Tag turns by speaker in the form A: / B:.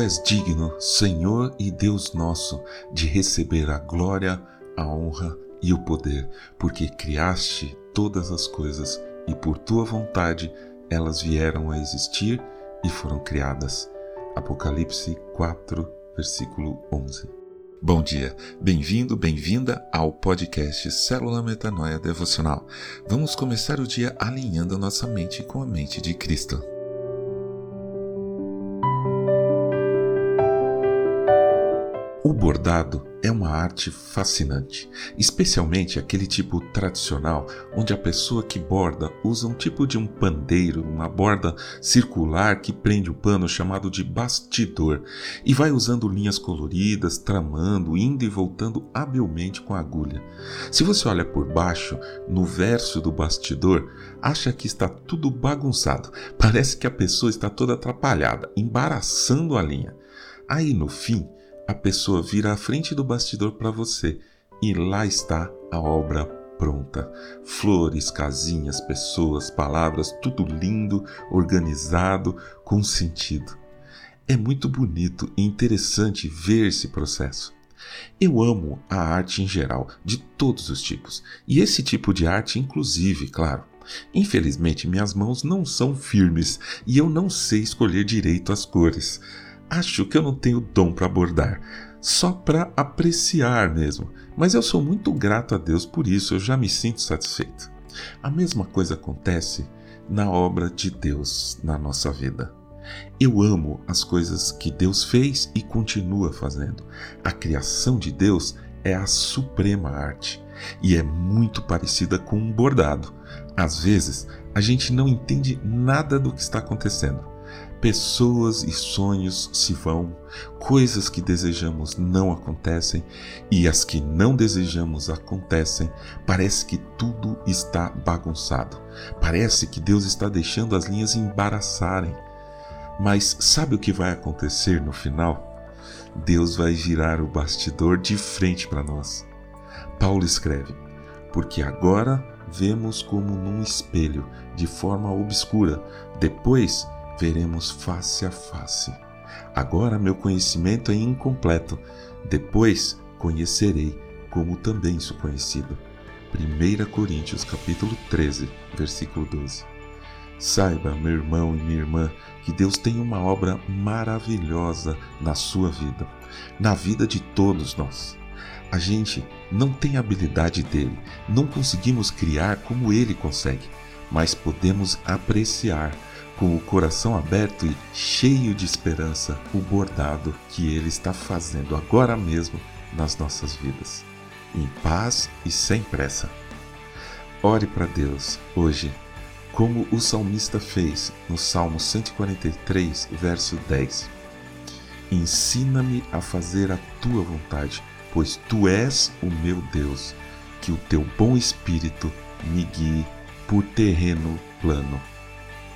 A: és digno, Senhor e Deus nosso, de receber a glória, a honra e o poder, porque criaste todas as coisas e por tua vontade elas vieram a existir e foram criadas. Apocalipse 4, versículo 11. Bom dia, bem-vindo, bem-vinda ao podcast Célula Metanoia Devocional. Vamos começar o dia alinhando nossa mente com a mente de Cristo. O bordado é uma arte fascinante, especialmente aquele tipo tradicional, onde a pessoa que borda usa um tipo de um pandeiro, uma borda circular que prende o pano chamado de bastidor, e vai usando linhas coloridas, tramando, indo e voltando habilmente com a agulha. Se você olha por baixo, no verso do bastidor, acha que está tudo bagunçado. Parece que a pessoa está toda atrapalhada, embaraçando a linha. Aí no fim, a pessoa vira à frente do bastidor para você e lá está a obra pronta. Flores, casinhas, pessoas, palavras, tudo lindo, organizado, com sentido. É muito bonito e interessante ver esse processo. Eu amo a arte em geral, de todos os tipos, e esse tipo de arte, inclusive, claro. Infelizmente, minhas mãos não são firmes e eu não sei escolher direito as cores acho que eu não tenho dom para bordar, só para apreciar mesmo. Mas eu sou muito grato a Deus por isso, eu já me sinto satisfeito. A mesma coisa acontece na obra de Deus na nossa vida. Eu amo as coisas que Deus fez e continua fazendo. A criação de Deus é a suprema arte e é muito parecida com um bordado. Às vezes, a gente não entende nada do que está acontecendo Pessoas e sonhos se vão, coisas que desejamos não acontecem e as que não desejamos acontecem. Parece que tudo está bagunçado. Parece que Deus está deixando as linhas embaraçarem. Mas sabe o que vai acontecer no final? Deus vai virar o bastidor de frente para nós. Paulo escreve: Porque agora vemos como num espelho, de forma obscura, depois veremos face a face. Agora meu conhecimento é incompleto, depois conhecerei como também sou conhecido. 1 Coríntios capítulo 13, versículo 12. Saiba, meu irmão e minha irmã, que Deus tem uma obra maravilhosa na sua vida, na vida de todos nós. A gente não tem habilidade dele, não conseguimos criar como ele consegue, mas podemos apreciar com o coração aberto e cheio de esperança, o bordado que Ele está fazendo agora mesmo nas nossas vidas, em paz e sem pressa. Ore para Deus hoje, como o salmista fez no Salmo 143, verso 10. Ensina-me a fazer a tua vontade, pois tu és o meu Deus, que o teu bom espírito me guie por terreno plano.